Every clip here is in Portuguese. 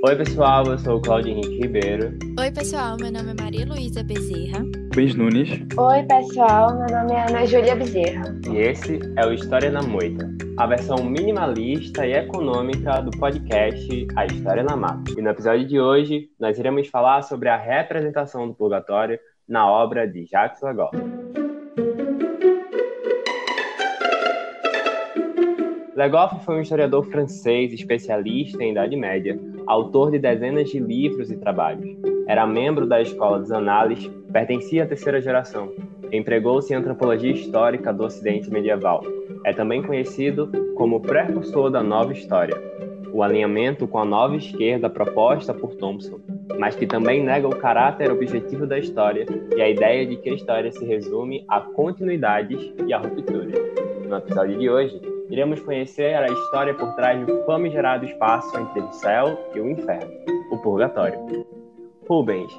Oi, pessoal, eu sou o Claudio Henrique Ribeiro. Oi, pessoal, meu nome é Maria Luísa Bezerra. Luiz Nunes. Oi, pessoal, meu nome é Ana Júlia Bezerra. E esse é o História na Moita, a versão minimalista e econômica do podcast A História na Mata. E no episódio de hoje, nós iremos falar sobre a representação do purgatório na obra de Jacques Lagor. Legoff foi um historiador francês especialista em Idade Média, autor de dezenas de livros e trabalhos. Era membro da Escola dos Anales, pertencia à terceira geração. Empregou-se em antropologia histórica do Ocidente medieval. É também conhecido como precursor da Nova História, o alinhamento com a nova esquerda proposta por Thompson, mas que também nega o caráter objetivo da história e a ideia de que a história se resume a continuidades e a rupturas. No episódio de hoje, iremos conhecer a história por trás do famigerado espaço entre o céu e o inferno, o purgatório. Rubens,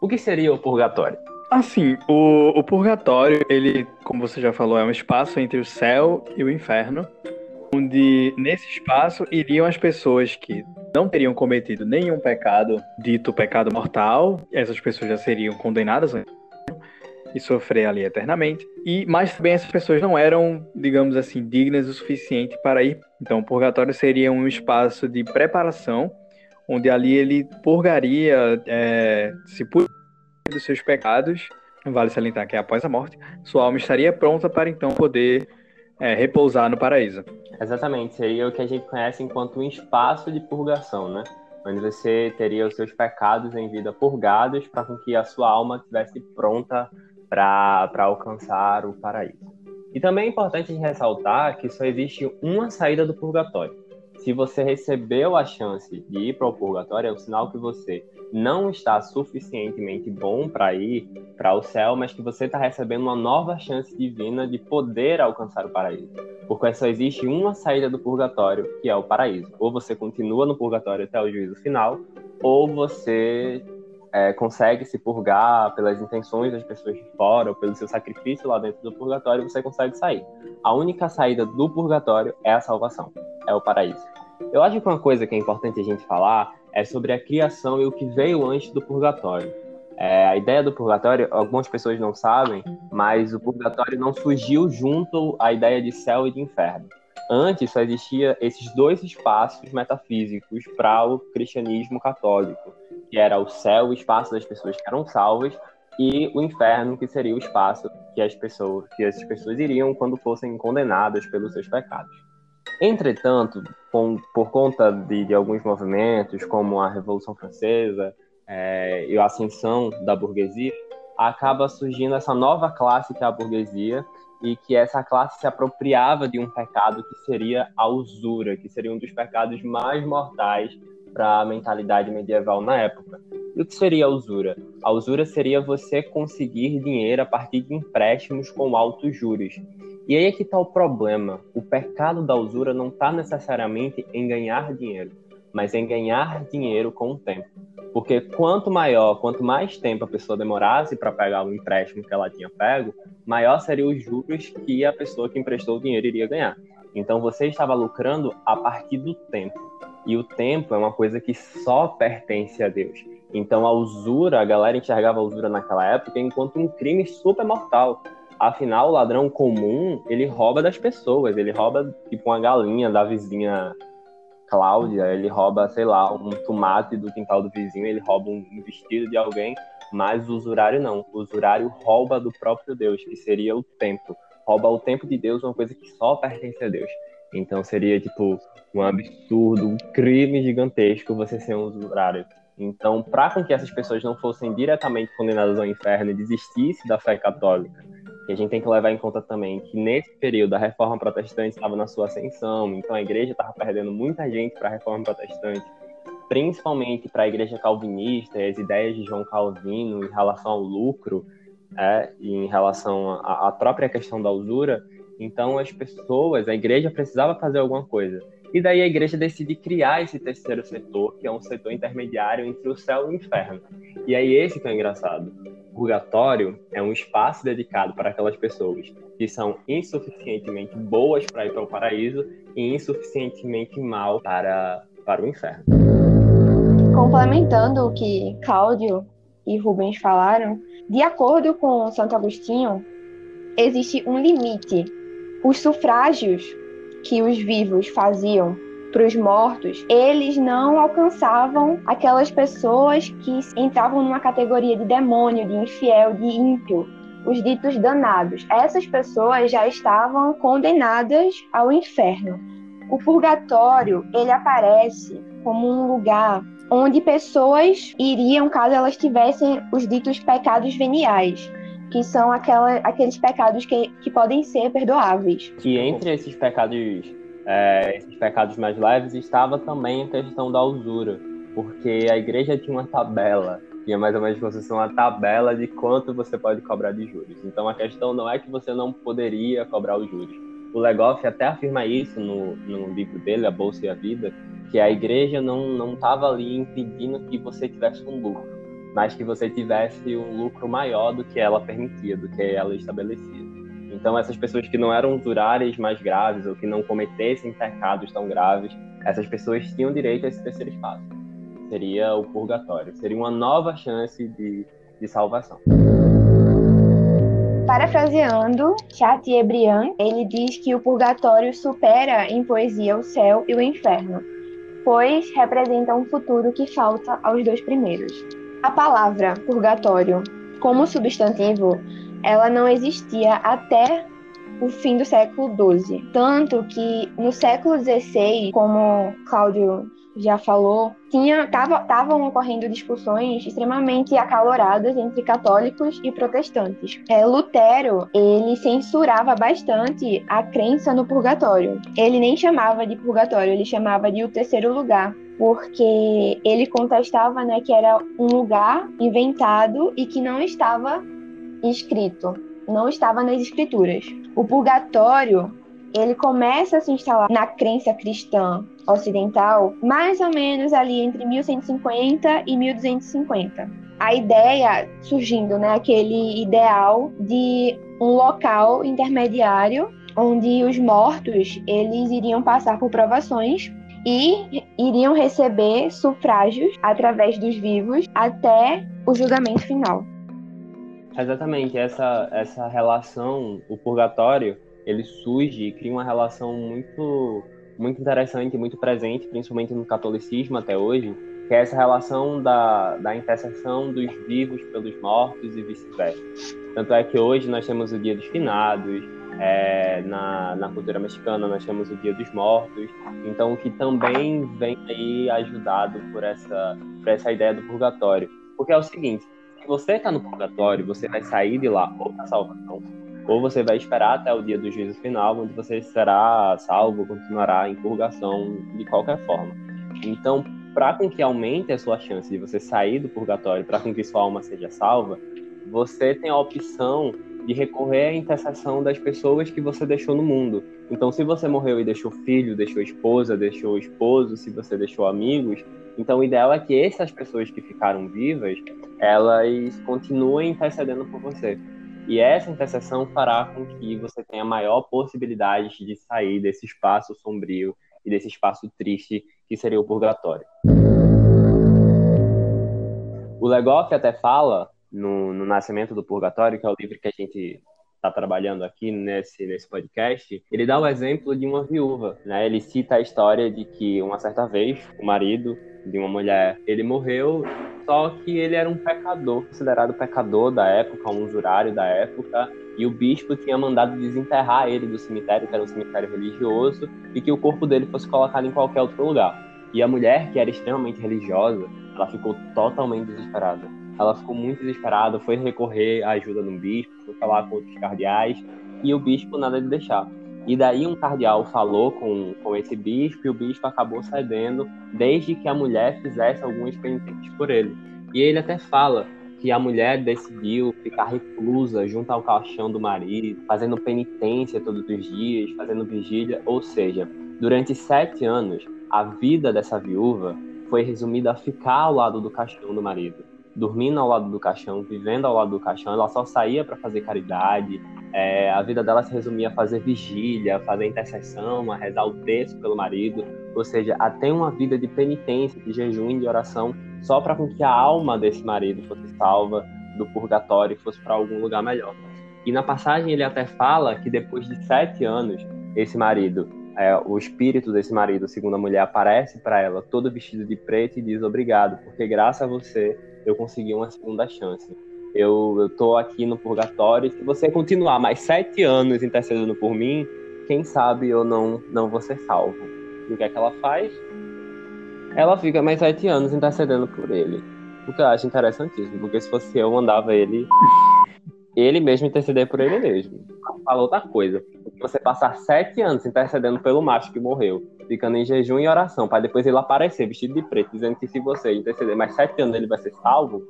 o que seria o purgatório? Assim, o, o purgatório, ele, como você já falou, é um espaço entre o céu e o inferno, onde nesse espaço iriam as pessoas que não teriam cometido nenhum pecado, dito pecado mortal, essas pessoas já seriam condenadas e sofrer ali eternamente. E mas também essas pessoas não eram, digamos assim, dignas o suficiente para ir. Então, o purgatório seria um espaço de preparação, onde ali ele purgaria, é, se purificaria dos seus pecados. Vale salientar que é após a morte, sua alma estaria pronta para então poder é, repousar no paraíso. Exatamente, seria o que a gente conhece enquanto um espaço de purgação, né? Onde você teria os seus pecados em vida purgados para que a sua alma estivesse pronta para alcançar o paraíso. E também é importante ressaltar que só existe uma saída do purgatório. Se você recebeu a chance de ir para o purgatório, é um sinal que você não está suficientemente bom para ir para o céu, mas que você está recebendo uma nova chance divina de poder alcançar o paraíso. Porque só existe uma saída do purgatório, que é o paraíso. Ou você continua no purgatório até o juízo final, ou você é, consegue se purgar pelas intenções das pessoas de fora, ou pelo seu sacrifício lá dentro do purgatório, você consegue sair. A única saída do purgatório é a salvação, é o paraíso. Eu acho que uma coisa que é importante a gente falar é sobre a criação e o que veio antes do purgatório. É, a ideia do purgatório, algumas pessoas não sabem, mas o purgatório não surgiu junto à ideia de céu e de inferno. Antes só existia esses dois espaços metafísicos para o cristianismo católico que era o céu, o espaço das pessoas que eram salvas, e o inferno, que seria o espaço que as pessoas, que essas pessoas iriam quando fossem condenadas pelos seus pecados. Entretanto, com, por conta de, de, alguns movimentos, como a Revolução Francesa é, e a ascensão da burguesia, acaba surgindo essa nova classe que é a burguesia, e que essa classe se apropriava de um pecado que seria a usura, que seria um dos pecados mais mortais para a mentalidade medieval na época. E o que seria a usura? A usura seria você conseguir dinheiro a partir de empréstimos com altos juros. E aí é que está o problema. O pecado da usura não está necessariamente em ganhar dinheiro, mas em ganhar dinheiro com o tempo. Porque quanto maior, quanto mais tempo a pessoa demorasse para pegar o empréstimo que ela tinha pego, maior seriam os juros que a pessoa que emprestou o dinheiro iria ganhar. Então você estava lucrando a partir do tempo. E o tempo é uma coisa que só pertence a Deus. Então a usura, a galera enxergava a usura naquela época enquanto um crime super mortal. Afinal, o ladrão comum, ele rouba das pessoas, ele rouba tipo uma galinha da vizinha Cláudia, ele rouba, sei lá, um tomate do quintal do vizinho, ele rouba um vestido de alguém, mas o usurário não. O usurário rouba do próprio Deus, que seria o tempo. Rouba o tempo de Deus, uma coisa que só pertence a Deus. Então seria tipo um absurdo, um crime gigantesco você ser um usurário. Então, para com que essas pessoas não fossem diretamente condenadas ao inferno e desistissem da fé católica, que a gente tem que levar em conta também que nesse período a reforma protestante estava na sua ascensão, então a igreja estava perdendo muita gente para a reforma protestante, principalmente para a igreja calvinista as ideias de João Calvino em relação ao lucro é, em relação à própria questão da usura. Então, as pessoas, a igreja precisava fazer alguma coisa. E daí a igreja decide criar esse terceiro setor, que é um setor intermediário entre o céu e o inferno. E aí esse que é engraçado. O purgatório é um espaço dedicado para aquelas pessoas que são insuficientemente boas para ir para o paraíso e insuficientemente mal para, para o inferno. Complementando o que Cláudio e Rubens falaram, de acordo com Santo Agostinho, existe um limite. Os sufrágios que os vivos faziam para os mortos, eles não alcançavam aquelas pessoas que entravam numa categoria de demônio, de infiel, de ímpio, os ditos danados. Essas pessoas já estavam condenadas ao inferno. O purgatório, ele aparece como um lugar onde pessoas iriam caso elas tivessem os ditos pecados veniais, que são aquela, aqueles pecados que, que podem ser perdoáveis. Que entre esses pecados, é, esses pecados mais leves estava também a questão da usura, porque a igreja tinha uma tabela, tinha mais ou menos como se uma tabela de quanto você pode cobrar de juros. Então a questão não é que você não poderia cobrar os juros. O Legoff até afirma isso no, no livro dele, A Bolsa e a Vida, que a igreja não estava ali impedindo que você tivesse um lucro, mas que você tivesse um lucro maior do que ela permitia, do que ela estabelecia. Então, essas pessoas que não eram usurárias mais graves ou que não cometessem pecados tão graves, essas pessoas tinham direito a esse terceiro espaço. Seria o purgatório. Seria uma nova chance de, de salvação. Parafraseando Chateaubriand, ele diz que o purgatório supera em poesia o céu e o inferno, pois representa um futuro que falta aos dois primeiros. A palavra purgatório, como substantivo, ela não existia até o fim do século XII. Tanto que no século XVI, como Cláudio já falou, tinha estavam ocorrendo discussões extremamente acaloradas entre católicos e protestantes. É, Lutero ele censurava bastante a crença no purgatório. Ele nem chamava de purgatório, ele chamava de o terceiro lugar, porque ele contestava né, que era um lugar inventado e que não estava escrito, não estava nas escrituras. O purgatório ele começa a se instalar na crença cristã ocidental mais ou menos ali entre 1150 e 1250. A ideia surgindo, né, aquele ideal de um local intermediário onde os mortos eles iriam passar por provações e iriam receber sufrágios através dos vivos até o julgamento final. Exatamente, essa, essa relação, o purgatório, ele surge e cria uma relação muito, muito interessante, muito presente, principalmente no catolicismo até hoje, que é essa relação da, da intercessão dos vivos pelos mortos e vice-versa. Tanto é que hoje nós temos o Dia dos Finados, é, na, na cultura mexicana nós temos o Dia dos Mortos, então que também vem aí ajudado por essa, por essa ideia do purgatório. Porque é o seguinte, se você está no purgatório, você vai sair de lá ou na salvação, ou você vai esperar até o dia do juízo final, onde você será salvo, continuará em purgação de qualquer forma. Então, para com que aumente a sua chance de você sair do purgatório, para com que sua alma seja salva, você tem a opção de recorrer à intercessão das pessoas que você deixou no mundo. Então, se você morreu e deixou filho, deixou esposa, deixou esposo, se você deixou amigos, então o ideal é que essas pessoas que ficaram vivas, elas continuem intercedendo por você. E essa intercessão fará com que você tenha maior possibilidade de sair desse espaço sombrio e desse espaço triste que seria o purgatório. O Legoff até fala no, no Nascimento do Purgatório, que é o livro que a gente está trabalhando aqui nesse, nesse podcast, ele dá o exemplo de uma viúva, né? Ele cita a história de que uma certa vez o marido de uma mulher, ele morreu, só que ele era um pecador, considerado pecador da época, um usurário da época, e o bispo tinha mandado desenterrar ele do cemitério, que era um cemitério religioso, e que o corpo dele fosse colocado em qualquer outro lugar. E a mulher, que era extremamente religiosa, ela ficou totalmente desesperada. Ela ficou muito desesperada, foi recorrer à ajuda do bispo, foi falar com outros cardeais, e o bispo nada de deixar. E daí um cardeal falou com, com esse bispo e o bispo acabou cedendo desde que a mulher fizesse alguns penitentes por ele. E ele até fala que a mulher decidiu ficar reclusa junto ao caixão do marido, fazendo penitência todos os dias, fazendo vigília, ou seja, durante sete anos, a vida dessa viúva foi resumida a ficar ao lado do caixão do marido dormindo ao lado do caixão, vivendo ao lado do caixão. Ela só saía para fazer caridade, É, a vida dela se resumia a fazer vigília, fazer intercessão, a rezar o texto pelo marido, ou seja, a ter uma vida de penitência, de jejum e de oração, só para que a alma desse marido fosse salva do purgatório e fosse para algum lugar melhor. E na passagem ele até fala que depois de sete anos, esse marido, é, o espírito desse marido, segundo a mulher, aparece para ela todo vestido de preto e diz obrigado, porque graças a você eu consegui uma segunda chance. Eu, eu tô aqui no purgatório se você continuar mais sete anos intercedendo por mim, quem sabe eu não, não vou ser salvo. E o que é que ela faz? Ela fica mais sete anos intercedendo por ele. O que eu acho interessantíssimo, porque se fosse eu, mandava ele ele mesmo interceder por ele mesmo. Fala outra coisa. Você passar sete anos intercedendo pelo macho que morreu, ficando em jejum e oração, para depois ele aparecer vestido de preto, dizendo que se você interceder mais sete anos ele vai ser salvo,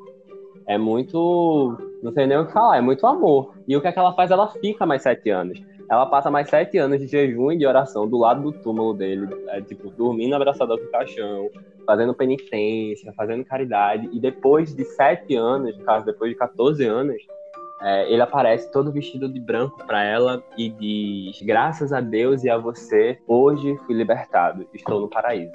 é muito. Não sei nem o que falar, é muito amor. E o que, é que ela faz? Ela fica mais sete anos. Ela passa mais sete anos de jejum e de oração do lado do túmulo dele, é, tipo, dormindo abraçada com o caixão, fazendo penitência, fazendo caridade. E depois de sete anos, no caso, depois de 14 anos, é, ele aparece todo vestido de branco para ela e diz: Graças a Deus e a você, hoje fui libertado, estou no paraíso.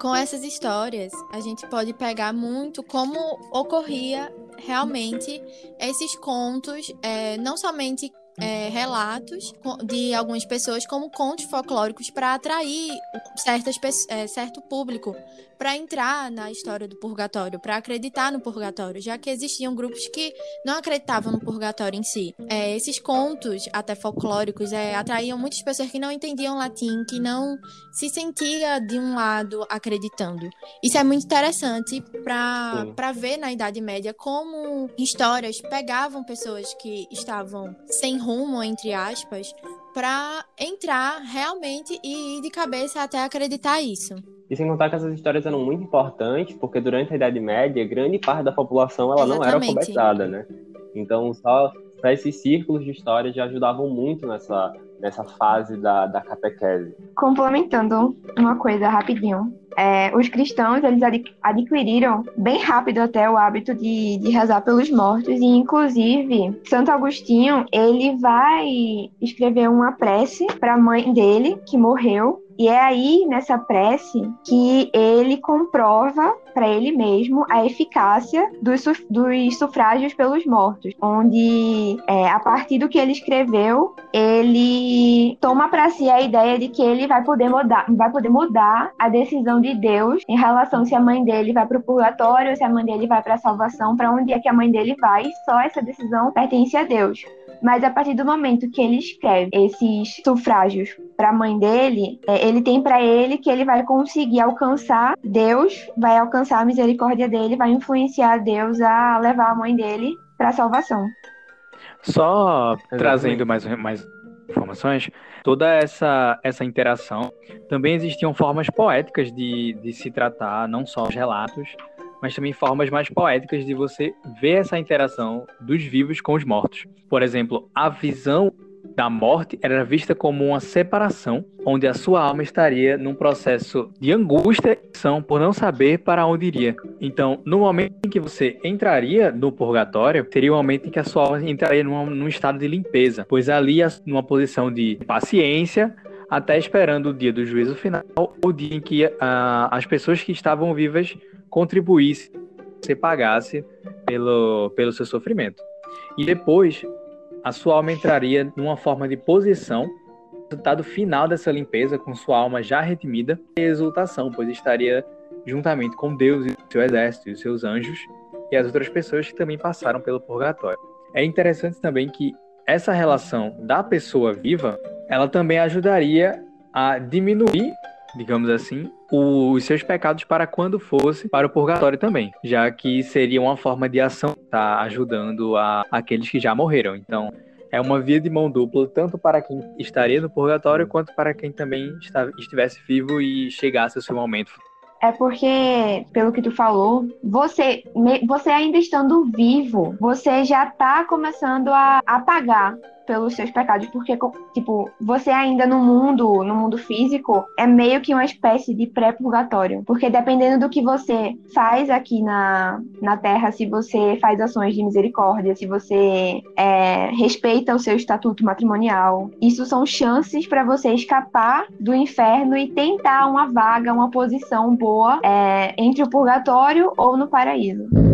Com essas histórias, a gente pode pegar muito como ocorria realmente esses contos, é, não somente é, relatos de algumas pessoas como contos folclóricos para atrair certas, é, certo público para entrar na história do purgatório, para acreditar no purgatório, já que existiam grupos que não acreditavam no purgatório em si. É, esses contos, até folclóricos, é, atraíam muitas pessoas que não entendiam latim, que não se sentia de um lado acreditando. Isso é muito interessante para ver na Idade Média como histórias pegavam pessoas que estavam sem rumo, entre aspas, para entrar realmente e ir de cabeça até acreditar isso. E sem contar que essas histórias eram muito importantes, porque durante a Idade Média, grande parte da população ela não era alfabetizada, né? Então, só, só esses círculos de história já ajudavam muito nessa, nessa fase da, da catequese. Complementando uma coisa rapidinho. É, os cristãos eles adquiriram bem rápido até o hábito de, de rezar pelos mortos e inclusive Santo Agostinho ele vai escrever uma prece para a mãe dele que morreu e é aí, nessa prece, que ele comprova para ele mesmo a eficácia dos, dos sufrágios pelos mortos, onde, é, a partir do que ele escreveu, ele toma para si a ideia de que ele vai poder mudar, vai poder mudar a decisão de Deus em relação se a mãe dele vai para o purgatório, se a mãe dele vai para a salvação, para onde é que a mãe dele vai, só essa decisão pertence a Deus. Mas a partir do momento que ele escreve esses sufrágios para a mãe dele, é, ele tem para ele que ele vai conseguir alcançar Deus, vai alcançar a misericórdia dele, vai influenciar Deus a levar a mãe dele para a salvação. Só Exatamente. trazendo mais, mais informações, toda essa, essa interação, também existiam formas poéticas de, de se tratar, não só os relatos, mas também formas mais poéticas de você ver essa interação dos vivos com os mortos. Por exemplo, a visão da morte era vista como uma separação, onde a sua alma estaria num processo de angústia por não saber para onde iria. Então, no momento em que você entraria no purgatório, seria o momento em que a sua alma entraria num, num estado de limpeza, pois ali, numa posição de paciência, até esperando o dia do juízo final, o dia em que uh, as pessoas que estavam vivas contribuísse, você pagasse pelo, pelo seu sofrimento. E depois, a sua alma entraria numa forma de posição, resultado final dessa limpeza, com sua alma já redimida, e exultação, pois estaria juntamente com Deus e seu exército, e os seus anjos, e as outras pessoas que também passaram pelo purgatório. É interessante também que essa relação da pessoa viva, ela também ajudaria a diminuir digamos assim, os seus pecados para quando fosse para o purgatório também, já que seria uma forma de ação tá ajudando a aqueles que já morreram. Então, é uma via de mão dupla, tanto para quem estaria no purgatório, quanto para quem também está, estivesse vivo e chegasse ao seu momento. É porque, pelo que tu falou, você, você ainda estando vivo, você já está começando a apagar pelos seus pecados, porque, tipo, você ainda no mundo, no mundo físico, é meio que uma espécie de pré-purgatório. Porque dependendo do que você faz aqui na, na Terra, se você faz ações de misericórdia, se você é, respeita o seu estatuto matrimonial, isso são chances para você escapar do inferno e tentar uma vaga, uma posição boa é, entre o purgatório ou no paraíso.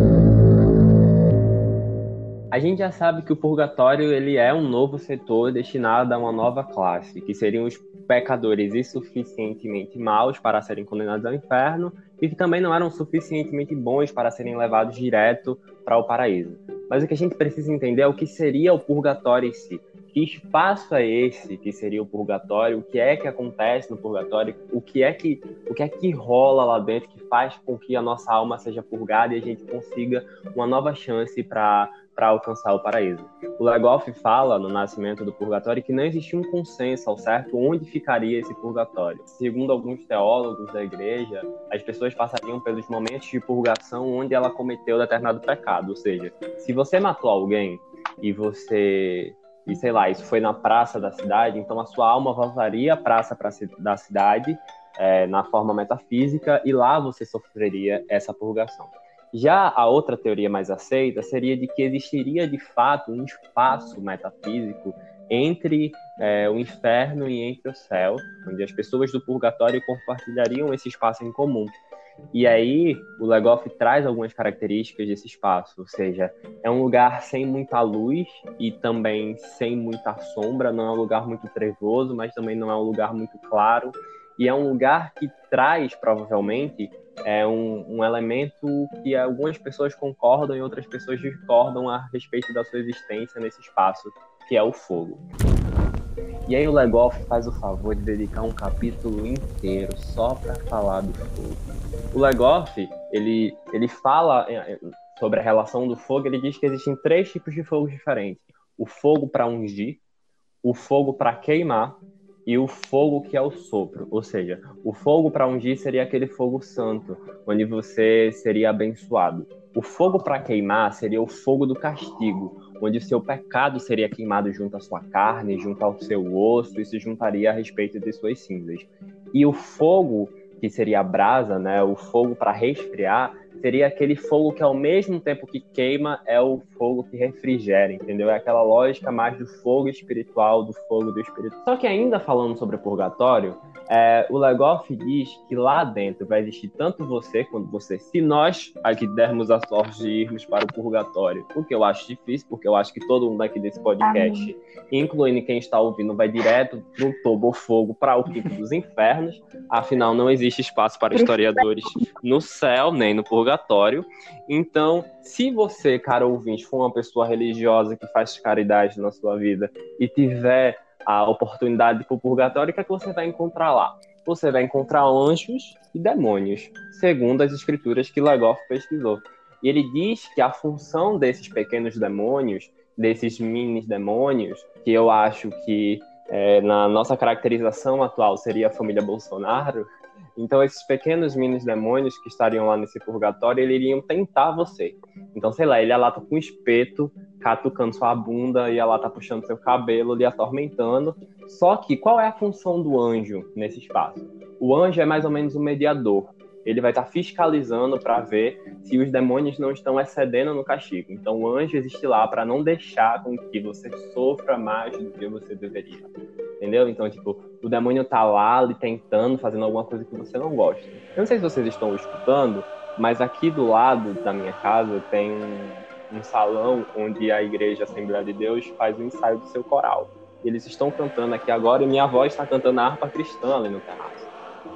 A gente já sabe que o purgatório ele é um novo setor destinado a uma nova classe, que seriam os pecadores insuficientemente maus para serem condenados ao inferno e que também não eram suficientemente bons para serem levados direto para o paraíso. Mas o que a gente precisa entender é o que seria o purgatório em si. Que espaço é esse que seria o purgatório? O que é que acontece no purgatório? O que é que o que é que rola lá dentro que faz com que a nossa alma seja purgada e a gente consiga uma nova chance para para alcançar o paraíso. O Legoff fala no Nascimento do Purgatório que não existia um consenso ao certo onde ficaria esse purgatório. Segundo alguns teólogos da igreja, as pessoas passariam pelos momentos de purgação onde ela cometeu determinado pecado, ou seja, se você matou alguém e você e sei lá, isso foi na praça da cidade, então a sua alma voltaria à praça da cidade é, na forma metafísica e lá você sofreria essa purgação. Já a outra teoria mais aceita seria de que existiria de fato um espaço metafísico entre é, o inferno e entre o céu, onde as pessoas do purgatório compartilhariam esse espaço em comum. E aí, o Legoff traz algumas características desse espaço, ou seja, é um lugar sem muita luz e também sem muita sombra, não é um lugar muito trevoso, mas também não é um lugar muito claro, e é um lugar que traz, provavelmente, é um, um elemento que algumas pessoas concordam e outras pessoas discordam a respeito da sua existência nesse espaço, que é o fogo. E aí o Legoff faz o favor de dedicar um capítulo inteiro só para falar do fogo. O Legoff, ele, ele fala é, é, sobre a relação do fogo, ele diz que existem três tipos de fogo diferentes. O fogo para ungir, o fogo para queimar e o fogo que é o sopro, ou seja, o fogo para ungir seria aquele fogo santo, onde você seria abençoado. O fogo para queimar seria o fogo do castigo, onde o seu pecado seria queimado junto à sua carne, junto ao seu osso, e se juntaria a respeito de suas cinzas. E o fogo, que seria a brasa, né, o fogo para resfriar, seria aquele fogo que ao mesmo tempo que queima é o fogo que refrigera, entendeu? É aquela lógica mais do fogo espiritual, do fogo do espírito. Só que ainda falando sobre o purgatório, é, o Legoff diz que lá dentro vai existir tanto você quanto você. Se nós aqui dermos a sorte de irmos para o purgatório, o que eu acho difícil, porque eu acho que todo mundo aqui desse podcast, Amém. incluindo quem está ouvindo, vai direto no tobo fogo para o quinto dos infernos. Afinal, não existe espaço para historiadores no céu nem no purgatório. Então, se você, cara ouvinte, for uma pessoa religiosa que faz caridade na sua vida e tiver a oportunidade para o purgatório, o que é que você vai encontrar lá? Você vai encontrar anjos e demônios, segundo as escrituras que Lagoff pesquisou. E ele diz que a função desses pequenos demônios, desses mini demônios, que eu acho que é, na nossa caracterização atual seria a família Bolsonaro, então, esses pequenos mini demônios que estariam lá nesse purgatório, eles iriam tentar você. Então, sei lá, ele lá tá com um espeto, catucando sua bunda, ia lá tá puxando seu cabelo, lhe atormentando. Só que, qual é a função do anjo nesse espaço? O anjo é mais ou menos um mediador ele vai estar fiscalizando para ver se os demônios não estão excedendo no castigo. Então o anjo existe lá para não deixar com que você sofra mais do que você deveria. Entendeu? Então, tipo, o demônio tá lá ali tentando, fazendo alguma coisa que você não gosta. Eu não sei se vocês estão escutando, mas aqui do lado da minha casa tem um, um salão onde a igreja Assembleia de Deus faz o ensaio do seu coral. Eles estão cantando aqui agora e minha voz está cantando a harpa cristã ali no terraço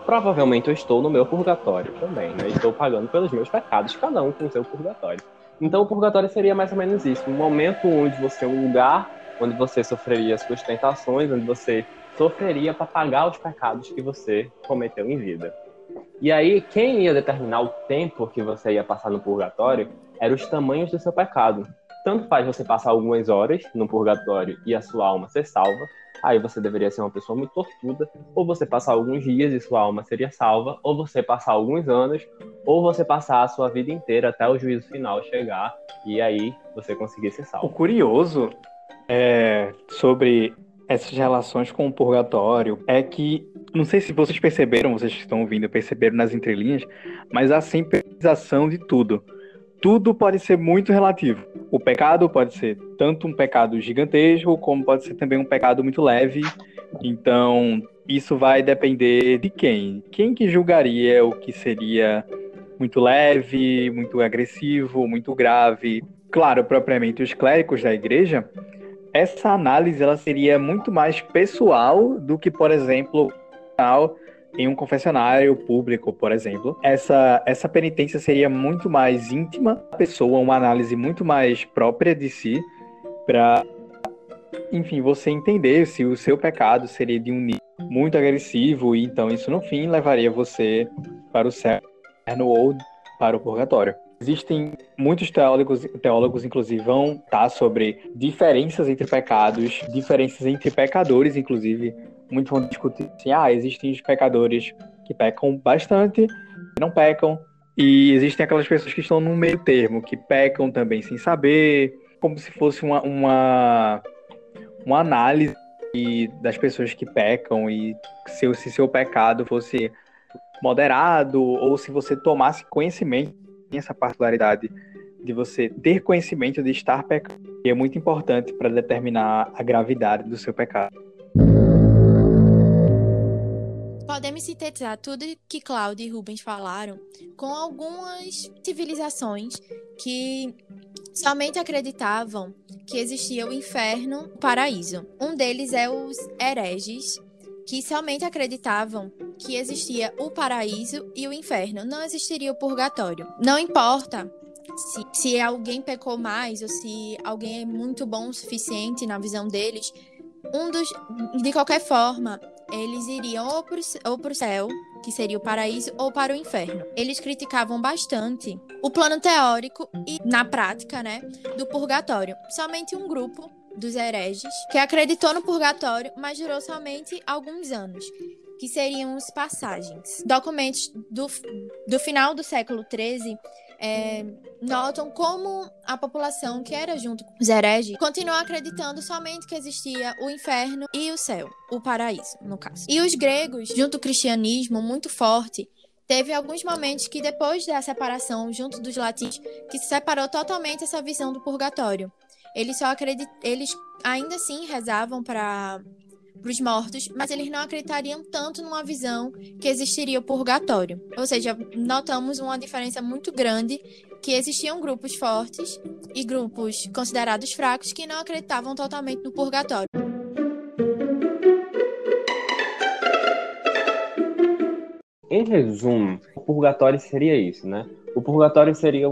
provavelmente eu estou no meu purgatório também, né? Estou pagando pelos meus pecados, cada um com o seu purgatório. Então o purgatório seria mais ou menos isso, um momento onde você é um lugar onde você sofreria suas tentações, onde você sofreria para pagar os pecados que você cometeu em vida. E aí, quem ia determinar o tempo que você ia passar no purgatório eram os tamanhos do seu pecado. Tanto faz você passar algumas horas no purgatório e a sua alma ser salva, aí você deveria ser uma pessoa muito tortuda, ou você passar alguns dias e sua alma seria salva, ou você passar alguns anos, ou você passar a sua vida inteira até o juízo final chegar e aí você conseguir ser salvo. O curioso é, sobre essas relações com o purgatório é que, não sei se vocês perceberam, vocês que estão ouvindo, perceberam nas entrelinhas, mas há sempre de tudo. Tudo pode ser muito relativo. O pecado pode ser tanto um pecado gigantesco, como pode ser também um pecado muito leve. Então, isso vai depender de quem. Quem que julgaria o que seria muito leve, muito agressivo, muito grave. Claro, propriamente os clérigos da igreja, essa análise ela seria muito mais pessoal do que, por exemplo, em um confessionário público, por exemplo. Essa, essa penitência seria muito mais íntima da pessoa, uma análise muito mais própria de si, para, enfim, você entender se o seu pecado seria de um nível muito agressivo, e então isso no fim levaria você para o céu ou para o purgatório. Existem muitos teólogos, teólogos inclusive, vão estar sobre diferenças entre pecados, diferenças entre pecadores, inclusive. Muitos vão discutir assim, ah, existem os pecadores que pecam bastante, não pecam, e existem aquelas pessoas que estão no meio termo, que pecam também sem saber, como se fosse uma, uma, uma análise das pessoas que pecam e se, se seu pecado fosse moderado ou se você tomasse conhecimento essa particularidade de você ter conhecimento de estar pecando, que é muito importante para determinar a gravidade do seu pecado. Podemos sintetizar tudo que Cláudio e Rubens falaram com algumas civilizações que somente acreditavam que existia o inferno e o paraíso. Um deles é os hereges, que somente acreditavam que existia o paraíso e o inferno, não existiria o purgatório. Não importa se, se alguém pecou mais ou se alguém é muito bom o suficiente na visão deles, um dos, de qualquer forma, eles iriam ou para o céu, que seria o paraíso, ou para o inferno. Eles criticavam bastante o plano teórico e, na prática, né, do purgatório. Somente um grupo dos hereges, que acreditou no purgatório, mas durou somente alguns anos, que seriam os passagens. Documentos do, do final do século XIII é, notam como a população que era junto com os hereges continuou acreditando somente que existia o inferno e o céu, o paraíso, no caso. E os gregos, junto ao cristianismo muito forte, teve alguns momentos que depois da separação junto dos latinos, que se separou totalmente essa visão do purgatório. Eles só acredit... eles ainda assim rezavam para os mortos, mas eles não acreditariam tanto numa visão que existiria o purgatório. Ou seja, notamos uma diferença muito grande que existiam grupos fortes e grupos considerados fracos que não acreditavam totalmente no purgatório. Em resumo, o purgatório seria isso, né? O purgatório seria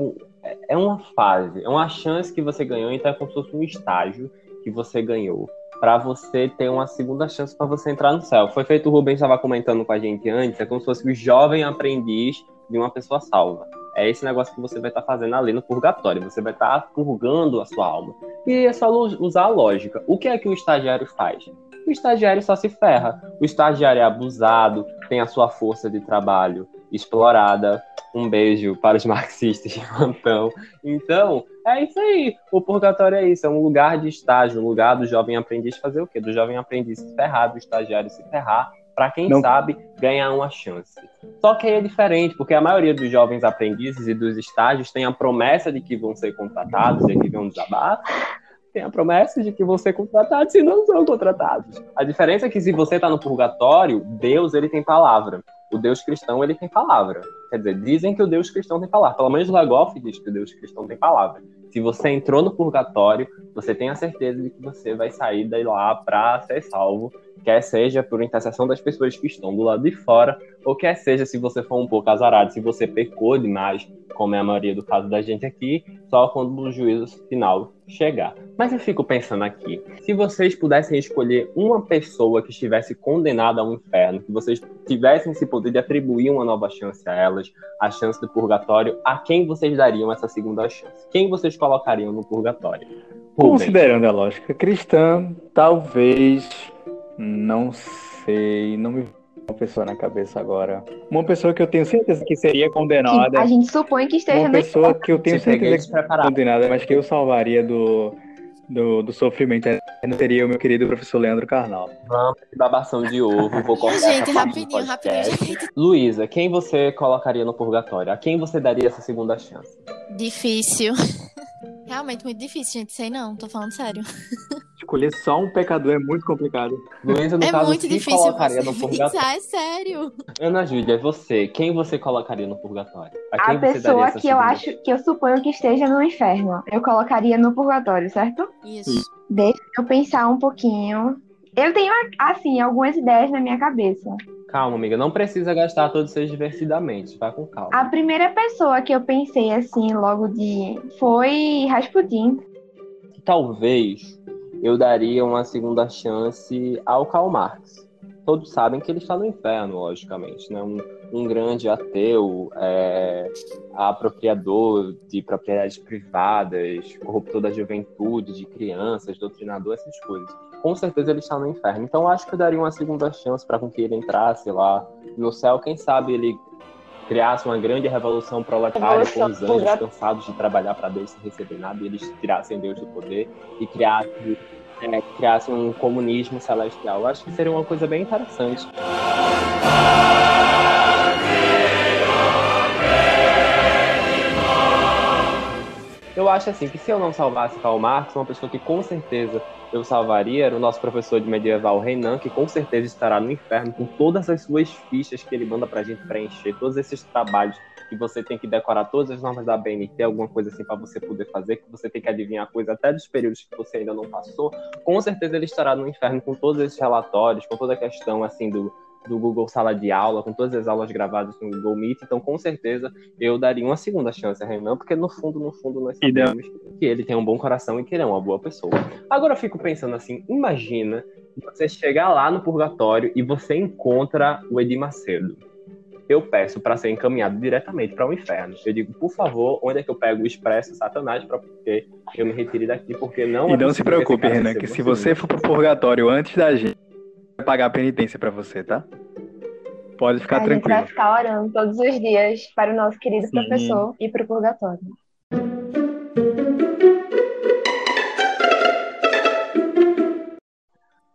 é uma fase, é uma chance que você ganhou, então é como se fosse um estágio que você ganhou para você ter uma segunda chance para você entrar no céu. Foi feito, o Rubens estava comentando com a gente antes, é como se fosse o jovem aprendiz de uma pessoa salva. É esse negócio que você vai estar tá fazendo ali no purgatório, você vai estar tá purgando a sua alma. E é só usar a lógica. O que é que o estagiário faz? O estagiário só se ferra. O estagiário é abusado, tem a sua força de trabalho explorada. Um beijo para os marxistas de plantão. Então, é isso aí. O purgatório é isso. É um lugar de estágio, um lugar do jovem aprendiz fazer o quê? Do jovem aprendiz se ferrar, do estagiário se ferrar, para quem Não. sabe ganhar uma chance. Só que aí é diferente, porque a maioria dos jovens aprendizes e dos estágios tem a promessa de que vão ser contratados e que vão desabar, tem a promessa de que vão ser contratados e não são contratados. A diferença é que se você está no purgatório, Deus ele tem palavra o Deus cristão ele tem palavra. Quer dizer, dizem que o Deus cristão tem palavra. Pelo menos Lagoff diz que o Deus cristão tem palavra. Se você entrou no purgatório, você tem a certeza de que você vai sair daí lá para ser salvo, quer seja por intercessão das pessoas que estão do lado de fora, ou quer seja se você for um pouco azarado, se você pecou demais, como é a maioria do caso da gente aqui, só quando o juízo final chegar. Mas eu fico pensando aqui, se vocês pudessem escolher uma pessoa que estivesse condenada ao inferno, que vocês tivessem esse poder de atribuir uma nova chance a elas, a chance do purgatório, a quem vocês dariam essa segunda chance? Quem vocês colocariam no purgatório? Rubens. Considerando a lógica cristã, talvez, não sei, não me uma pessoa na cabeça agora. Uma pessoa que eu tenho certeza que seria condenada. a gente supõe que esteja Uma pessoa que eu tenho certeza que seria condenada, mas que eu salvaria do, do, do sofrimento eterno seria o meu querido professor Leandro Carnal. Vamos babação de ovo, vou cortar Gente, rapidinho, rapidinho. Luísa, quem você colocaria no purgatório? A quem você daria essa segunda chance? Difícil. Realmente muito difícil, gente. Sei não, tô falando sério. Escolher só um pecador é muito complicado. Luísa, no é caso, muito difícil colocaria você no purgatório. pensar, é sério. Ana Júlia, você, quem você colocaria no purgatório? A quem você daria pessoa que eu acho, que eu suponho que esteja no inferno, eu colocaria no purgatório, certo? Isso. Deixa eu pensar um pouquinho. Eu tenho, assim, algumas ideias na minha cabeça. Calma, amiga, não precisa gastar todos seus divertidamente, vai com calma. A primeira pessoa que eu pensei, assim, logo de. foi Rasputin. Talvez eu daria uma segunda chance ao Karl Marx. Todos sabem que ele está no inferno, logicamente, né? Um, um grande ateu, é, apropriador de propriedades privadas, corruptor da juventude, de crianças, doutrinador, essas coisas. Com certeza ele está no inferno. Então acho que eu daria uma segunda chance para com que ele entrasse lá no céu. Quem sabe ele criasse uma grande revolução proletária com os anjos cansados de trabalhar para Deus sem receber nada e eles tirassem Deus do poder e criassem, é, criassem um comunismo celestial. Eu acho que seria uma coisa bem interessante. Eu acho assim que se eu não salvasse Karl Marx, uma pessoa que com certeza eu salvaria era o nosso professor de medieval Renan, que com certeza estará no inferno com todas as suas fichas que ele manda pra gente preencher, todos esses trabalhos que você tem que decorar todas as normas da BNT, alguma coisa assim para você poder fazer, que você tem que adivinhar coisa até dos períodos que você ainda não passou. Com certeza ele estará no inferno com todos esses relatórios, com toda a questão assim do do Google Sala de Aula, com todas as aulas gravadas no Google Meet, então com certeza eu daria uma segunda chance a Renan, porque no fundo, no fundo, nós sabemos que ele tem um bom coração e que ele é uma boa pessoa. Agora eu fico pensando assim, imagina você chegar lá no purgatório e você encontra o Edir Macedo. Eu peço para ser encaminhado diretamente para o inferno. Eu digo, por favor, onde é que eu pego o expresso Satanás para que eu me retire daqui, porque não. E é não se preocupe, Renan, que se um você for pro purgatório antes da gente, pagar a penitência pra você, tá? Pode ficar a gente vai tranquilo. ficar orando todos os dias para o nosso querido Sim. professor e para o purgatório.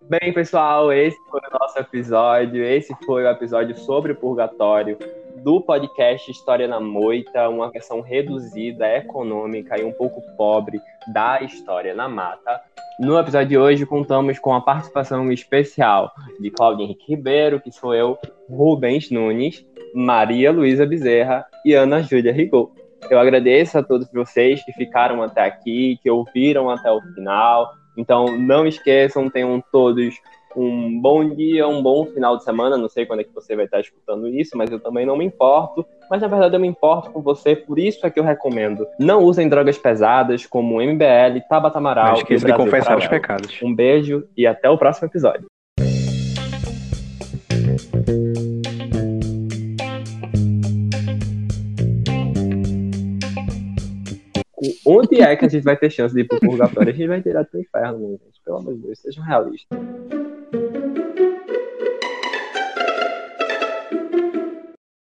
Bem, pessoal, esse foi o nosso episódio. Esse foi o episódio sobre o purgatório do podcast História na Moita, uma versão reduzida, econômica e um pouco pobre da História na Mata. No episódio de hoje, contamos com a participação especial de Claudio Henrique Ribeiro, que sou eu, Rubens Nunes, Maria Luísa Bezerra e Ana Júlia Rigot. Eu agradeço a todos vocês que ficaram até aqui, que ouviram até o final. Então, não esqueçam, tenham todos um bom dia, um bom final de semana. Não sei quando é que você vai estar escutando isso, mas eu também não me importo. Mas na verdade eu me importo com você, por isso é que eu recomendo. Não usem drogas pesadas como MBL, Tabata Amaral Não esqueça de confessar os pecados. Um beijo e até o próximo episódio. Onde é que a gente vai ter chance de ir pro purgatório? A gente vai direto pro inferno, gente. Pelo amor de Deus, sejam realistas.